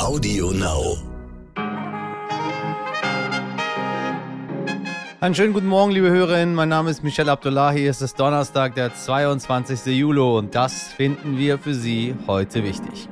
Audio Now. Einen schönen guten Morgen, liebe Hörerinnen. Mein Name ist Michel Abdullahi. Es ist Donnerstag, der 22. Juli und das finden wir für Sie heute wichtig.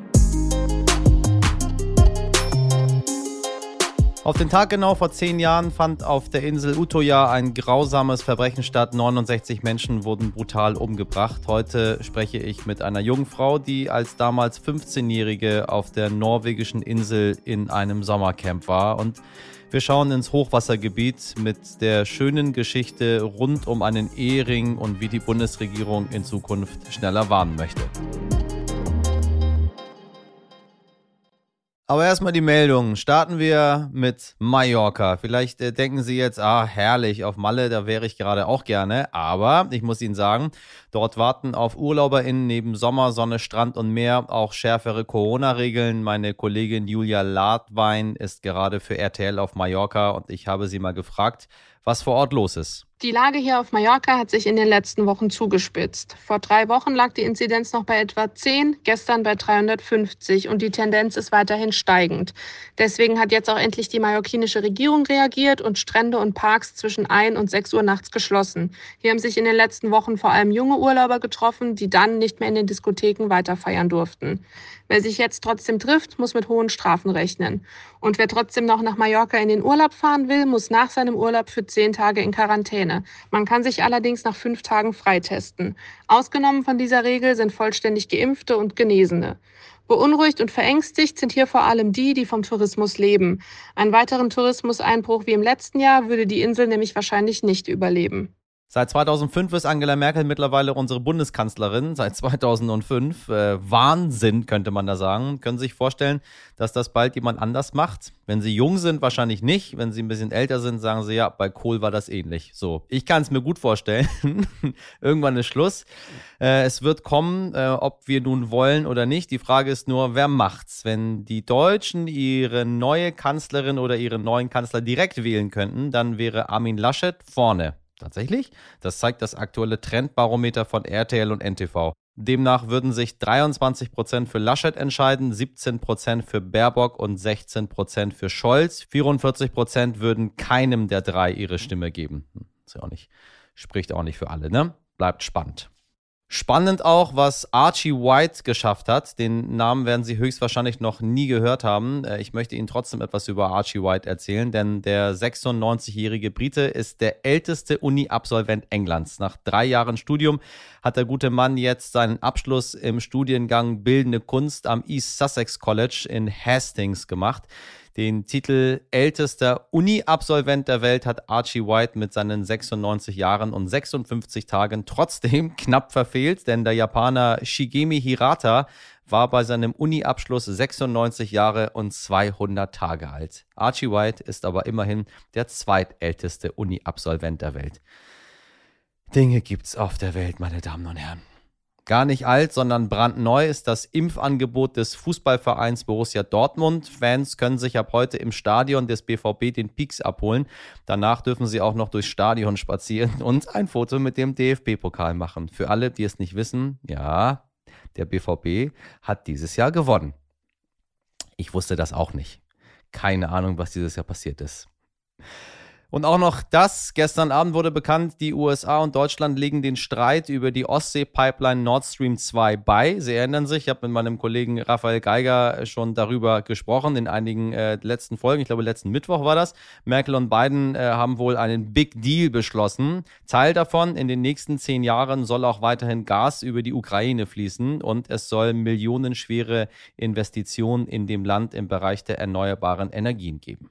Auf den Tag genau vor zehn Jahren fand auf der Insel Utoya ein grausames Verbrechen statt. 69 Menschen wurden brutal umgebracht. Heute spreche ich mit einer jungen Frau, die als damals 15-Jährige auf der norwegischen Insel in einem Sommercamp war. Und wir schauen ins Hochwassergebiet mit der schönen Geschichte rund um einen Ehering und wie die Bundesregierung in Zukunft schneller warnen möchte. Aber erstmal die Meldung. Starten wir mit Mallorca. Vielleicht äh, denken Sie jetzt, ah, herrlich, auf Malle, da wäre ich gerade auch gerne. Aber ich muss Ihnen sagen, dort warten auf UrlauberInnen neben Sommer, Sonne, Strand und Meer auch schärfere Corona-Regeln. Meine Kollegin Julia Ladwein ist gerade für RTL auf Mallorca und ich habe sie mal gefragt, was vor Ort los ist. Die Lage hier auf Mallorca hat sich in den letzten Wochen zugespitzt. Vor drei Wochen lag die Inzidenz noch bei etwa 10, gestern bei 350 und die Tendenz ist weiterhin steigend. Deswegen hat jetzt auch endlich die mallorquinische Regierung reagiert und Strände und Parks zwischen 1 und 6 Uhr nachts geschlossen. Hier haben sich in den letzten Wochen vor allem junge Urlauber getroffen, die dann nicht mehr in den Diskotheken weiter feiern durften. Wer sich jetzt trotzdem trifft, muss mit hohen Strafen rechnen. Und wer trotzdem noch nach Mallorca in den Urlaub fahren will, muss nach seinem Urlaub für zehn Tage in Quarantäne. Man kann sich allerdings nach fünf Tagen freitesten. Ausgenommen von dieser Regel sind vollständig Geimpfte und Genesene. Beunruhigt und verängstigt sind hier vor allem die, die vom Tourismus leben. Einen weiteren Tourismuseinbruch wie im letzten Jahr würde die Insel nämlich wahrscheinlich nicht überleben. Seit 2005 ist Angela Merkel mittlerweile unsere Bundeskanzlerin. Seit 2005. Äh, Wahnsinn, könnte man da sagen. Können Sie sich vorstellen, dass das bald jemand anders macht? Wenn Sie jung sind, wahrscheinlich nicht. Wenn Sie ein bisschen älter sind, sagen Sie, ja, bei Kohl war das ähnlich. So, ich kann es mir gut vorstellen. Irgendwann ist Schluss. Äh, es wird kommen, äh, ob wir nun wollen oder nicht. Die Frage ist nur, wer macht's? Wenn die Deutschen ihre neue Kanzlerin oder ihren neuen Kanzler direkt wählen könnten, dann wäre Armin Laschet vorne. Tatsächlich? Das zeigt das aktuelle Trendbarometer von RTL und NTV. Demnach würden sich 23% für Laschet entscheiden, 17% für Baerbock und 16% für Scholz. 44% würden keinem der drei ihre Stimme geben. Hm, ist ja auch nicht, spricht auch nicht für alle, ne? Bleibt spannend. Spannend auch, was Archie White geschafft hat. Den Namen werden Sie höchstwahrscheinlich noch nie gehört haben. Äh, ich möchte Ihnen trotzdem etwas über Archie White erzählen, denn der 96-jährige Brite ist der älteste Uni-Absolvent Englands. Nach drei Jahren Studium hat der gute Mann jetzt seinen Abschluss im Studiengang Bildende Kunst am East Sussex College in Hastings gemacht. Den Titel ältester Uni-Absolvent der Welt hat Archie White mit seinen 96 Jahren und 56 Tagen trotzdem knapp verfehlt, denn der Japaner Shigemi Hirata war bei seinem Uni-Abschluss 96 Jahre und 200 Tage alt. Archie White ist aber immerhin der zweitälteste Uni-Absolvent der Welt. Dinge gibt's auf der Welt, meine Damen und Herren. Gar nicht alt, sondern brandneu ist das Impfangebot des Fußballvereins Borussia Dortmund. Fans können sich ab heute im Stadion des BVB den Peaks abholen. Danach dürfen sie auch noch durchs Stadion spazieren und ein Foto mit dem DFB-Pokal machen. Für alle, die es nicht wissen, ja, der BVB hat dieses Jahr gewonnen. Ich wusste das auch nicht. Keine Ahnung, was dieses Jahr passiert ist. Und auch noch das, gestern Abend wurde bekannt, die USA und Deutschland legen den Streit über die Ostsee-Pipeline Nord Stream 2 bei. Sie erinnern sich, ich habe mit meinem Kollegen Raphael Geiger schon darüber gesprochen in einigen äh, letzten Folgen. Ich glaube, letzten Mittwoch war das. Merkel und Biden äh, haben wohl einen Big Deal beschlossen. Teil davon, in den nächsten zehn Jahren soll auch weiterhin Gas über die Ukraine fließen und es soll millionenschwere Investitionen in dem Land im Bereich der erneuerbaren Energien geben.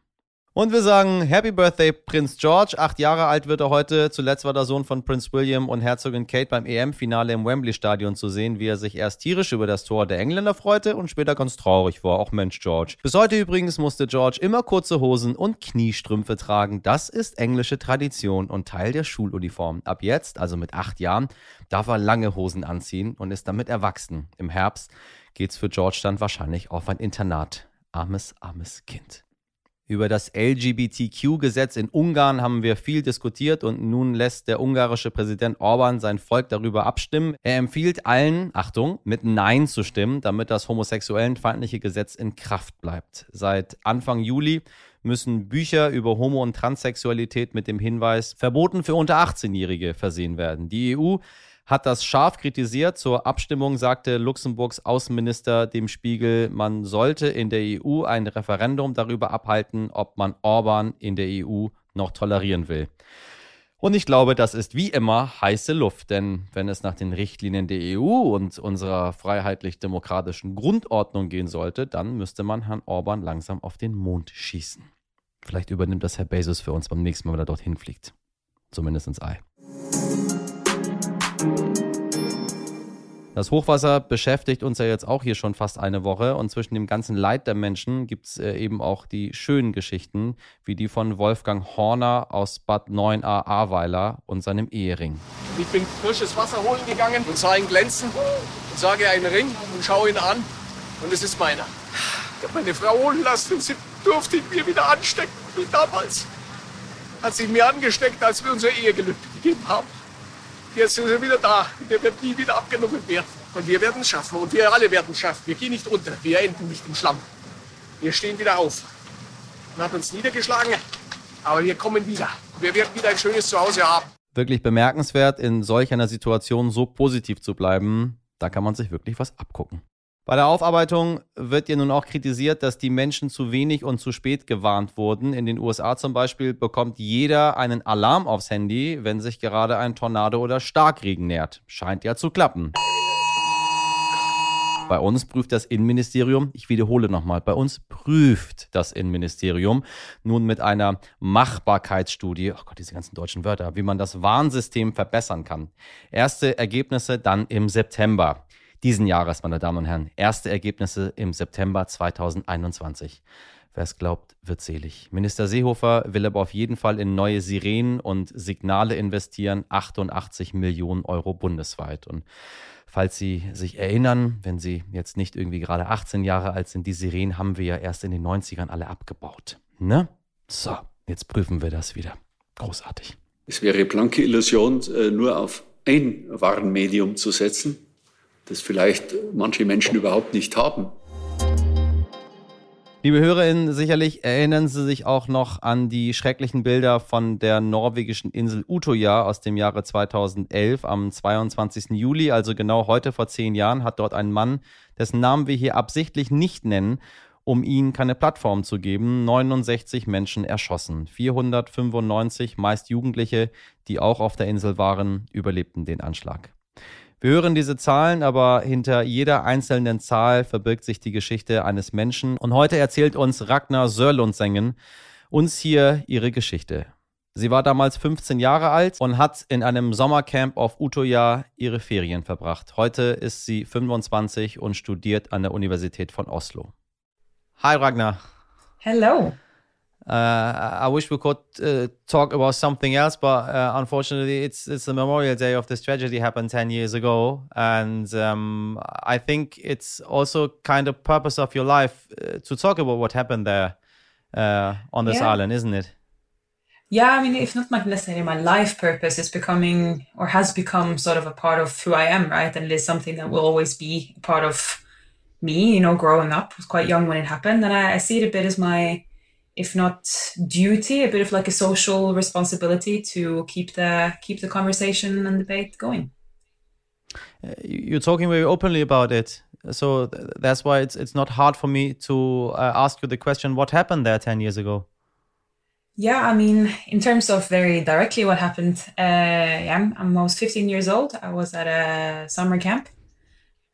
Und wir sagen Happy Birthday, Prinz George. Acht Jahre alt wird er heute. Zuletzt war der Sohn von Prinz William und Herzogin Kate beim EM-Finale im Wembley-Stadion zu sehen, wie er sich erst tierisch über das Tor der Engländer freute und später ganz traurig war. Auch Mensch, George. Bis heute übrigens musste George immer kurze Hosen und Kniestrümpfe tragen. Das ist englische Tradition und Teil der Schuluniform. Ab jetzt, also mit acht Jahren, darf er lange Hosen anziehen und ist damit erwachsen. Im Herbst geht's für George dann wahrscheinlich auf ein Internat. Armes, armes Kind. Über das LGBTQ-Gesetz in Ungarn haben wir viel diskutiert und nun lässt der ungarische Präsident Orban sein Volk darüber abstimmen. Er empfiehlt allen, Achtung, mit Nein zu stimmen, damit das homosexuellenfeindliche Gesetz in Kraft bleibt. Seit Anfang Juli müssen Bücher über Homo- und Transsexualität mit dem Hinweis verboten für unter 18-Jährige versehen werden. Die EU hat das scharf kritisiert. Zur Abstimmung sagte Luxemburgs Außenminister dem Spiegel, man sollte in der EU ein Referendum darüber abhalten, ob man Orban in der EU noch tolerieren will. Und ich glaube, das ist wie immer heiße Luft, denn wenn es nach den Richtlinien der EU und unserer freiheitlich-demokratischen Grundordnung gehen sollte, dann müsste man Herrn Orban langsam auf den Mond schießen. Vielleicht übernimmt das Herr Bezos für uns beim nächsten Mal, wenn er dorthin fliegt. Zumindest ins Ei. Das Hochwasser beschäftigt uns ja jetzt auch hier schon fast eine Woche und zwischen dem ganzen Leid der Menschen gibt es äh, eben auch die schönen Geschichten, wie die von Wolfgang Horner aus Bad 9a Ahrweiler und seinem Ehering. Ich bin frisches Wasser holen gegangen und sah ihn glänzen und sage einen Ring und schaue ihn an und es ist meiner. Ich habe meine Frau holen lassen und sie durfte ihn mir wieder anstecken, wie damals. Hat sich mir angesteckt, als wir unser Ehegelübde gegeben haben. Jetzt ist er wieder da. Der wird nie wieder abgenommen werden. Und wir werden es schaffen. Und wir alle werden es schaffen. Wir gehen nicht unter. Wir enden nicht im Schlamm. Wir stehen wieder auf. Man hat uns niedergeschlagen, aber wir kommen wieder. Wir werden wieder ein schönes Zuhause haben. Wirklich bemerkenswert, in solch einer Situation so positiv zu bleiben. Da kann man sich wirklich was abgucken. Bei der Aufarbeitung wird ja nun auch kritisiert, dass die Menschen zu wenig und zu spät gewarnt wurden. In den USA zum Beispiel bekommt jeder einen Alarm aufs Handy, wenn sich gerade ein Tornado oder Starkregen nähert. Scheint ja zu klappen. Bei uns prüft das Innenministerium, ich wiederhole nochmal, bei uns prüft das Innenministerium nun mit einer Machbarkeitsstudie, oh Gott, diese ganzen deutschen Wörter, wie man das Warnsystem verbessern kann. Erste Ergebnisse dann im September diesen Jahres, meine Damen und Herren. Erste Ergebnisse im September 2021. Wer es glaubt, wird selig. Minister Seehofer will aber auf jeden Fall in neue Sirenen und Signale investieren, 88 Millionen Euro bundesweit. Und falls Sie sich erinnern, wenn Sie jetzt nicht irgendwie gerade 18 Jahre alt sind, die Sirenen haben wir ja erst in den 90ern alle abgebaut. Ne? So, jetzt prüfen wir das wieder. Großartig. Es wäre blanke Illusion, äh, nur auf ein Warenmedium zu setzen das vielleicht manche Menschen überhaupt nicht haben. Liebe HörerInnen, sicherlich erinnern Sie sich auch noch an die schrecklichen Bilder von der norwegischen Insel Utoja aus dem Jahre 2011. Am 22. Juli, also genau heute vor zehn Jahren, hat dort ein Mann, dessen Namen wir hier absichtlich nicht nennen, um ihnen keine Plattform zu geben, 69 Menschen erschossen. 495, meist Jugendliche, die auch auf der Insel waren, überlebten den Anschlag. Wir hören diese Zahlen, aber hinter jeder einzelnen Zahl verbirgt sich die Geschichte eines Menschen. Und heute erzählt uns Ragnar Sörlundsengen uns hier ihre Geschichte. Sie war damals 15 Jahre alt und hat in einem Sommercamp auf Utoya ihre Ferien verbracht. Heute ist sie 25 und studiert an der Universität von Oslo. Hi Ragnar. Hello. Uh, I wish we could uh, talk about something else, but uh, unfortunately, it's it's the Memorial Day of this tragedy happened ten years ago, and um, I think it's also kind of purpose of your life uh, to talk about what happened there uh, on this yeah. island, isn't it? Yeah, I mean, if not my necessarily my life purpose, it's becoming or has become sort of a part of who I am, right? And it is something that will always be part of me. You know, growing up, I was quite young when it happened, and I, I see it a bit as my if not duty, a bit of like a social responsibility to keep the keep the conversation and debate going. Uh, you're talking very openly about it, so th that's why it's it's not hard for me to uh, ask you the question: What happened there ten years ago? Yeah, I mean, in terms of very directly what happened, uh, yeah, I'm, I'm almost 15 years old. I was at a summer camp,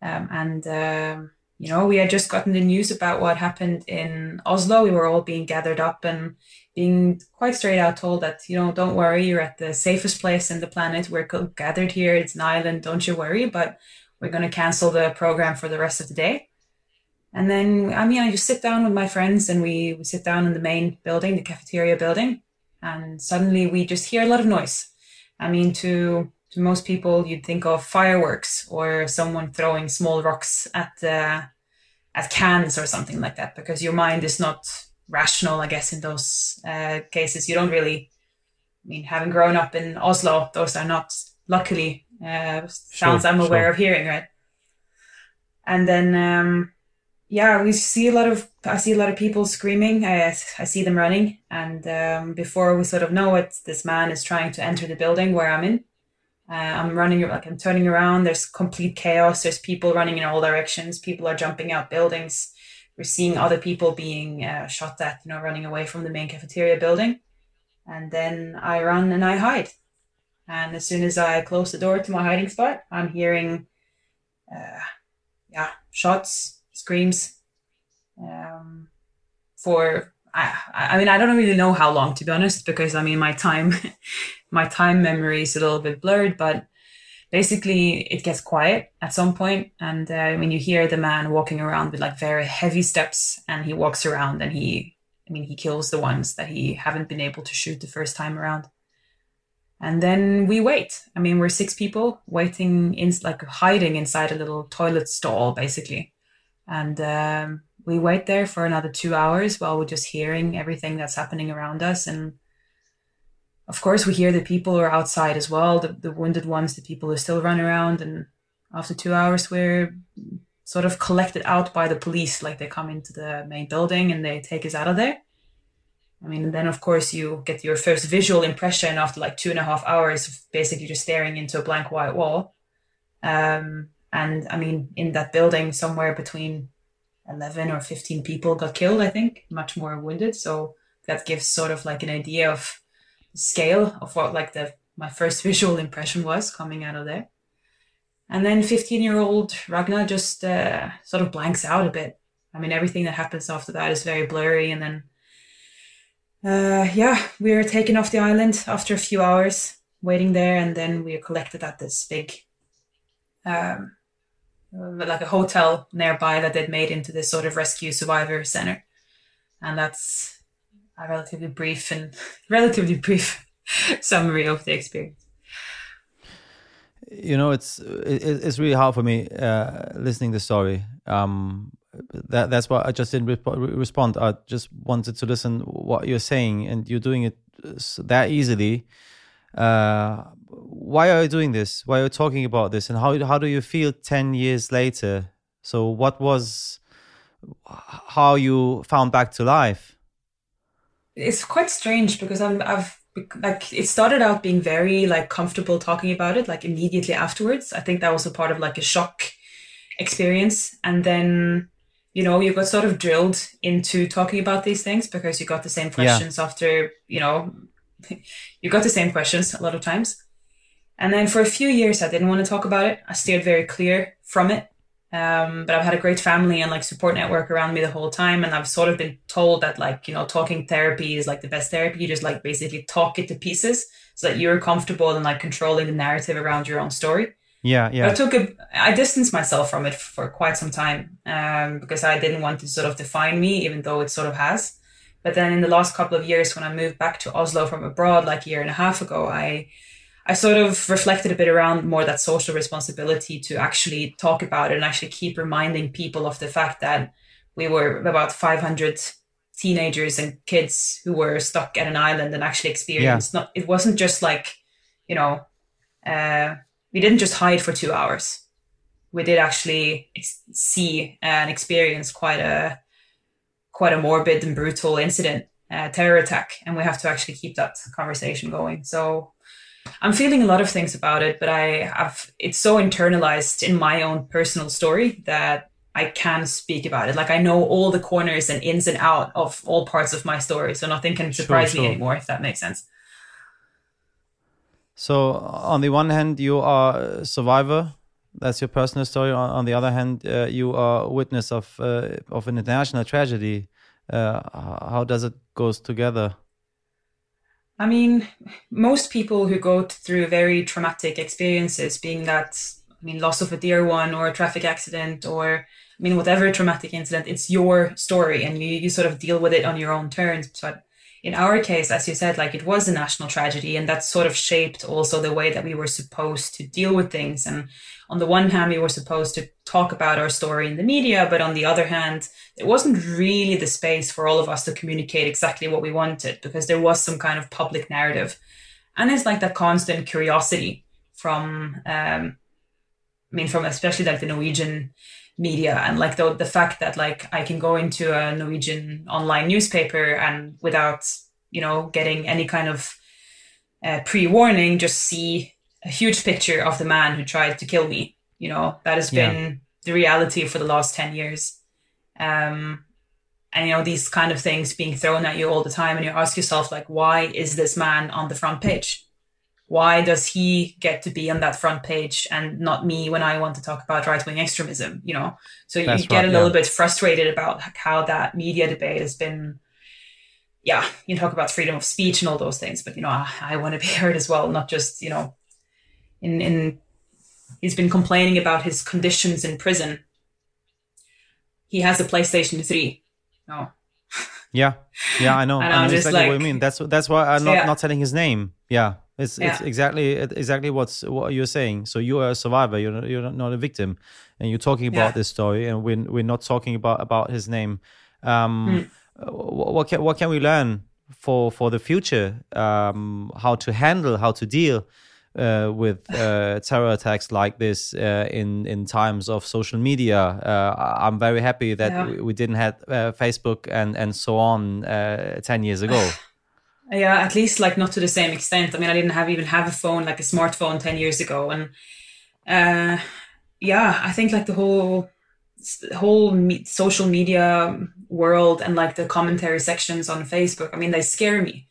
um, and. Uh, you know, we had just gotten the news about what happened in Oslo. We were all being gathered up and being quite straight out told that, you know, don't worry, you're at the safest place in the planet. We're gathered here. It's an island. Don't you worry. But we're going to cancel the program for the rest of the day. And then, I mean, I just sit down with my friends and we, we sit down in the main building, the cafeteria building. And suddenly we just hear a lot of noise. I mean, to to most people, you'd think of fireworks or someone throwing small rocks at the at cans or something like that because your mind is not rational, I guess, in those uh, cases. You don't really, I mean, having grown up in Oslo, those are not luckily uh, sounds sure, I'm aware sure. of hearing, right? And then, um, yeah, we see a lot of I see a lot of people screaming. I I see them running, and um, before we sort of know it, this man is trying to enter the building where I'm in. Uh, I'm running like I'm turning around. There's complete chaos. There's people running in all directions. People are jumping out buildings. We're seeing other people being uh, shot at, you know, running away from the main cafeteria building. And then I run and I hide. And as soon as I close the door to my hiding spot, I'm hearing, uh, yeah, shots, screams. Um, for I, I mean, I don't really know how long to be honest, because I mean, my time, my time memory is a little bit blurred. But basically, it gets quiet at some point, and uh, I mean, you hear the man walking around with like very heavy steps, and he walks around and he, I mean, he kills the ones that he haven't been able to shoot the first time around. And then we wait. I mean, we're six people waiting in, like hiding inside a little toilet stall, basically. And um, we wait there for another two hours while we're just hearing everything that's happening around us. And of course, we hear the people are outside as well, the, the wounded ones, the people who still run around. And after two hours, we're sort of collected out by the police. Like they come into the main building and they take us out of there. I mean, then of course you get your first visual impression after like two and a half hours of basically just staring into a blank white wall. Um, and I mean, in that building, somewhere between 11 or 15 people got killed, I think, much more wounded. So that gives sort of like an idea of scale of what like the my first visual impression was coming out of there. And then 15 year old Ragna just uh, sort of blanks out a bit. I mean, everything that happens after that is very blurry. And then uh, yeah, we are taken off the island after a few hours waiting there, and then we are collected at this big, um, like a hotel nearby that they'd made into this sort of rescue survivor center, and that's a relatively brief and relatively brief summary of the experience. You know, it's it's really hard for me uh, listening the story. Um, that that's why I just didn't re- respond. I just wanted to listen what you're saying, and you're doing it that easily. Uh, why are you doing this? Why are you talking about this? And how how do you feel ten years later? So what was how you found back to life? It's quite strange because I'm I've like it started out being very like comfortable talking about it like immediately afterwards. I think that was a part of like a shock experience, and then you know, you got sort of drilled into talking about these things because you got the same questions yeah. after, you know, you got the same questions a lot of times. And then for a few years, I didn't want to talk about it. I steered very clear from it. Um, but I've had a great family and like support network around me the whole time. And I've sort of been told that like, you know, talking therapy is like the best therapy. You just like basically talk it to pieces so that you're comfortable and like controlling the narrative around your own story. Yeah, yeah. I took a, I distanced myself from it for quite some time um, because I didn't want to sort of define me, even though it sort of has. But then in the last couple of years, when I moved back to Oslo from abroad, like a year and a half ago, I, I sort of reflected a bit around more that social responsibility to actually talk about it and actually keep reminding people of the fact that we were about 500 teenagers and kids who were stuck at an island and actually experienced yeah. not, it wasn't just like, you know, uh, we didn't just hide for two hours. We did actually ex- see and experience quite a quite a morbid and brutal incident, uh, terror attack, and we have to actually keep that conversation going. So I'm feeling a lot of things about it, but I have it's so internalized in my own personal story that I can speak about it. Like I know all the corners and ins and out of all parts of my story, so nothing can surprise sure, sure. me anymore. If that makes sense. So on the one hand, you are a survivor. That's your personal story. On, the other hand, uh, you are a witness of uh, of an international tragedy. Uh, how does it goes together? I mean, most people who go through very traumatic experiences, being that I mean, loss of a dear one or a traffic accident or I mean, whatever traumatic incident, it's your story and you, you sort of deal with it on your own terms. But in our case, as you said, like it was a national tragedy, and that sort of shaped also the way that we were supposed to deal with things. And on the one hand, we were supposed to talk about our story in the media, but on the other hand, it wasn't really the space for all of us to communicate exactly what we wanted because there was some kind of public narrative. And it's like that constant curiosity from, um, I mean, from especially like the Norwegian media and like the the fact that like I can go into a Norwegian online newspaper and without you know getting any kind of uh, pre warning, just see a huge picture of the man who tried to kill me. You know that has yeah. been the reality for the last ten years. Um, and you know these kind of things being thrown at you all the time, and you ask yourself like, why is this man on the front page? Why does he get to be on that front page and not me when I want to talk about right wing extremism? You know, so you That's get right, a little yeah. bit frustrated about how that media debate has been. Yeah, you talk about freedom of speech and all those things, but you know, I, I want to be heard as well, not just you know, in in. He's been complaining about his conditions in prison. He has a PlayStation Three. No. Yeah, yeah, I know. And I know exactly like, what you mean. That's that's why I'm not, yeah. not telling his name. Yeah, it's yeah. it's exactly exactly what's what you're saying. So you are a survivor. You're not, you're not a victim, and you're talking about yeah. this story, and we're we're not talking about about his name. Um, mm. What can what can we learn for for the future? Um, how to handle, how to deal uh, with uh, terror attacks like this uh, in in times of social media. Uh, I'm very happy that yeah. we, we, didn't have uh, Facebook and and so on uh, ten years ago. yeah at least like not to the same extent. I mean i didn't have even have a phone like a smartphone 10 years ago and uh yeah i think like the whole whole me- social media world and like the commentary sections on facebook i mean they scare me.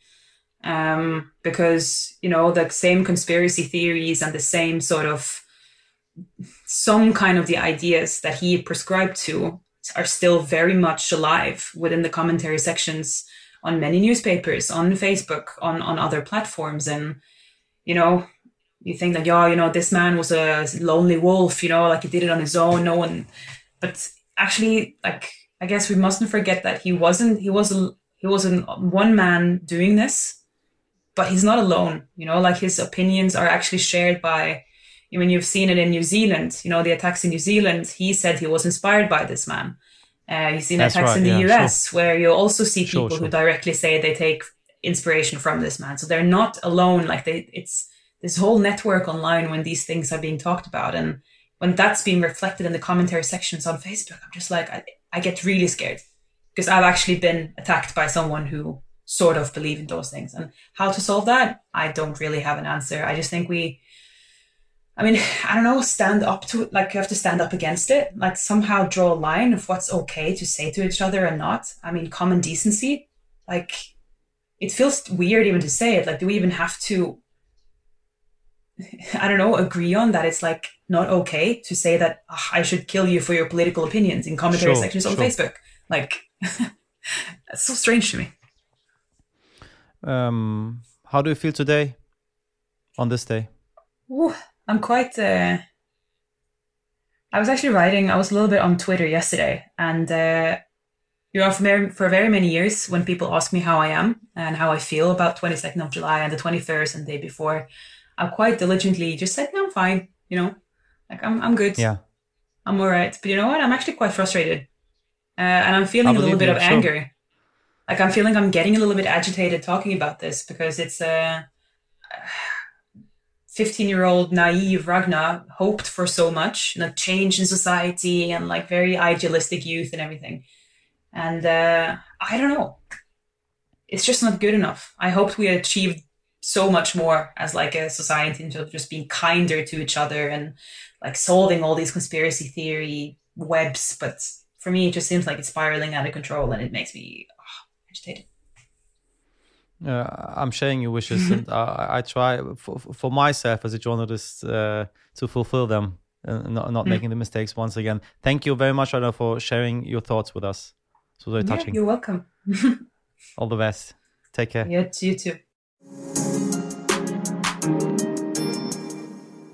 Um because you know the same conspiracy theories and the same sort of some kind of the ideas that he prescribed to are still very much alive within the commentary sections on many newspapers, on Facebook, on on other platforms, and you know, you think that yeah, you know, this man was a lonely wolf, you know, like he did it on his own, no one, but actually, like I guess we mustn't forget that he wasn't he wasn't he wasn't one man doing this, but he's not alone, you know, like his opinions are actually shared by. I mean, you've seen it in New Zealand. You know, the attacks in New Zealand. He said he was inspired by this man. Uh, you see attacks right, in the yeah, US sure. where you also see people sure, sure. who directly say they take inspiration from this man. So they're not alone. Like they, it's this whole network online when these things are being talked about. And when that's being reflected in the commentary sections on Facebook, I'm just like, I, I get really scared because I've actually been attacked by someone who sort of believe in those things. And how to solve that, I don't really have an answer. I just think we I mean, I don't know, stand up to it. Like you have to stand up against it. Like somehow draw a line of what's okay to say to each other and not. I mean, common decency. Like it feels weird even to say it. Like, do we even have to? I don't know. Agree on that. It's like not okay to say that oh, I should kill you for your political opinions in commentary sure, sections on sure. Facebook. Like that's so strange to me. Um, how do you feel today? On this day. Ooh I'm quite. Uh, I was actually writing. I was a little bit on Twitter yesterday, and uh, you know, for very, for very many years, when people ask me how I am and how I feel about 22nd of July and the 21st and the day before, I quite diligently just said, "No, I'm fine." You know, like I'm I'm good. Yeah, I'm all right. But you know what? I'm actually quite frustrated, uh, and I'm feeling a little bit of sure. anger. Like I'm feeling I'm getting a little bit agitated talking about this because it's uh 15 year old naive Ragna hoped for so much, like change in society and like very idealistic youth and everything. And uh, I don't know. It's just not good enough. I hoped we achieved so much more as like a society in terms of just being kinder to each other and like solving all these conspiracy theory webs. But for me, it just seems like it's spiraling out of control and it makes me oh, agitated. Uh, I'm sharing your wishes, and I, I try for, for, myself as a journalist uh, to fulfill them and not, not mm. making the mistakes once again. Thank you very much, Anna, for sharing your thoughts with us. It was very yeah, touching. You're welcome. All the best. Take care. Yeah, you too.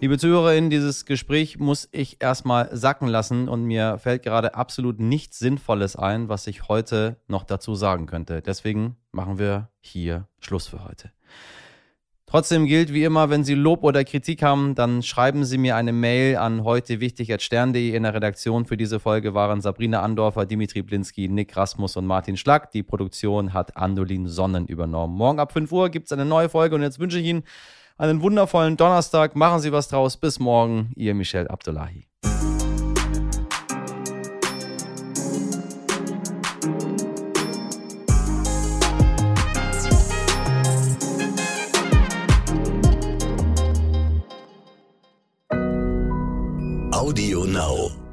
Liebe ZuhörerInnen, dieses Gespräch muss ich erstmal sacken lassen und mir fällt gerade absolut nichts Sinnvolles ein, was ich heute noch dazu sagen könnte. Deswegen machen wir hier Schluss für heute. Trotzdem gilt wie immer, wenn Sie Lob oder Kritik haben, dann schreiben Sie mir eine Mail an heute. In der Redaktion für diese Folge waren Sabrina Andorfer, Dimitri Blinski, Nick Rasmus und Martin Schlack. Die Produktion hat Andolin Sonnen übernommen. Morgen ab 5 Uhr gibt es eine neue Folge und jetzt wünsche ich Ihnen einen wundervollen Donnerstag. Machen Sie was draus. Bis morgen. Ihr Michel Abdullahi. Audio Now.